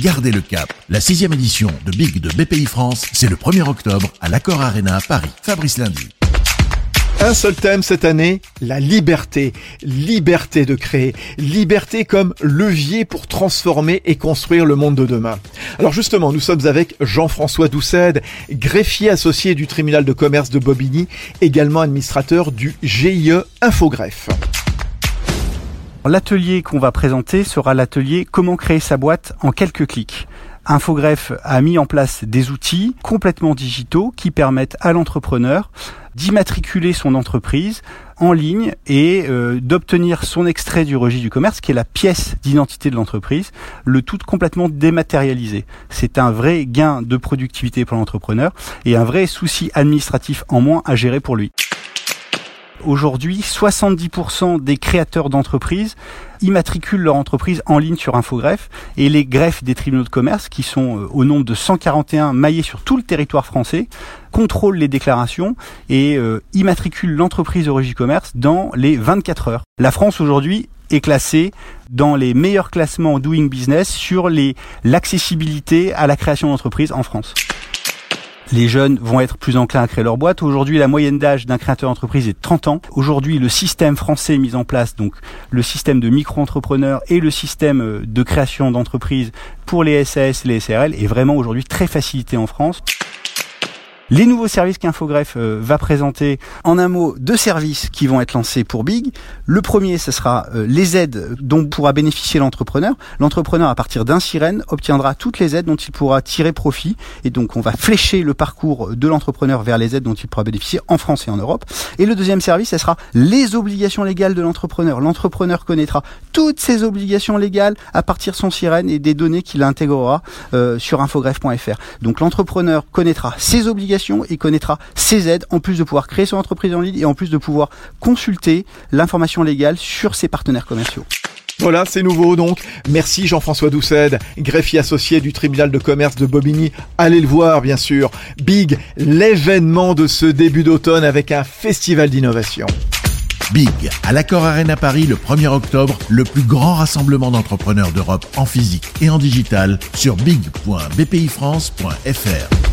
Gardez le cap. La sixième édition de Big de BPI France, c'est le 1er octobre à l'Accor Arena à Paris. Fabrice Lundi. Un seul thème cette année, la liberté. Liberté de créer. Liberté comme levier pour transformer et construire le monde de demain. Alors justement, nous sommes avec Jean-François Doucet, greffier associé du tribunal de commerce de Bobigny, également administrateur du GIE Infogreffe. L'atelier qu'on va présenter sera l'atelier Comment créer sa boîte en quelques clics. Infogreffe a mis en place des outils complètement digitaux qui permettent à l'entrepreneur d'immatriculer son entreprise en ligne et euh, d'obtenir son extrait du registre du commerce, qui est la pièce d'identité de l'entreprise, le tout complètement dématérialisé. C'est un vrai gain de productivité pour l'entrepreneur et un vrai souci administratif en moins à gérer pour lui. Aujourd'hui, 70% des créateurs d'entreprises immatriculent leur entreprise en ligne sur Infogreffe et les greffes des tribunaux de commerce, qui sont euh, au nombre de 141 maillés sur tout le territoire français, contrôlent les déclarations et euh, immatriculent l'entreprise au registre commerce dans les 24 heures. La France aujourd'hui est classée dans les meilleurs classements Doing Business sur l'accessibilité à la création d'entreprise en France les jeunes vont être plus enclins à créer leur boîte. Aujourd'hui, la moyenne d'âge d'un créateur d'entreprise est 30 ans. Aujourd'hui, le système français mis en place, donc le système de micro-entrepreneurs et le système euh, de création d'entreprise pour les SAS et les SRL est vraiment aujourd'hui très facilité en France. Les nouveaux services qu'Infogreffe euh, va présenter, en un mot, deux services qui vont être lancés pour Big. Le premier, ce sera euh, les aides dont pourra bénéficier l'entrepreneur. L'entrepreneur, à partir d'un sirène, obtiendra toutes les aides dont il pourra tirer profit. Et donc, on va flécher le parcours de l'entrepreneur vers les aides dont il pourra bénéficier en France et en Europe. Et le deuxième service, ce sera les obligations légales de l'entrepreneur. L'entrepreneur connaîtra toutes ses obligations légales à partir de son sirène et des données qu'il intégrera euh, sur infogreffe.fr. Donc, l'entrepreneur connaîtra ses obligations et connaîtra ses aides en plus de pouvoir créer son entreprise en ligne et en plus de pouvoir consulter l'information légale sur ses partenaires commerciaux. Voilà, c'est nouveau donc. Merci Jean-François Doucet, greffier associé du tribunal de commerce de Bobigny. Allez le voir, bien sûr. Big, l'événement de ce début d'automne avec un festival d'innovation. Big, à l'Accord Arena Paris le 1er octobre, le plus grand rassemblement d'entrepreneurs d'Europe en physique et en digital sur big.bpifrance.fr.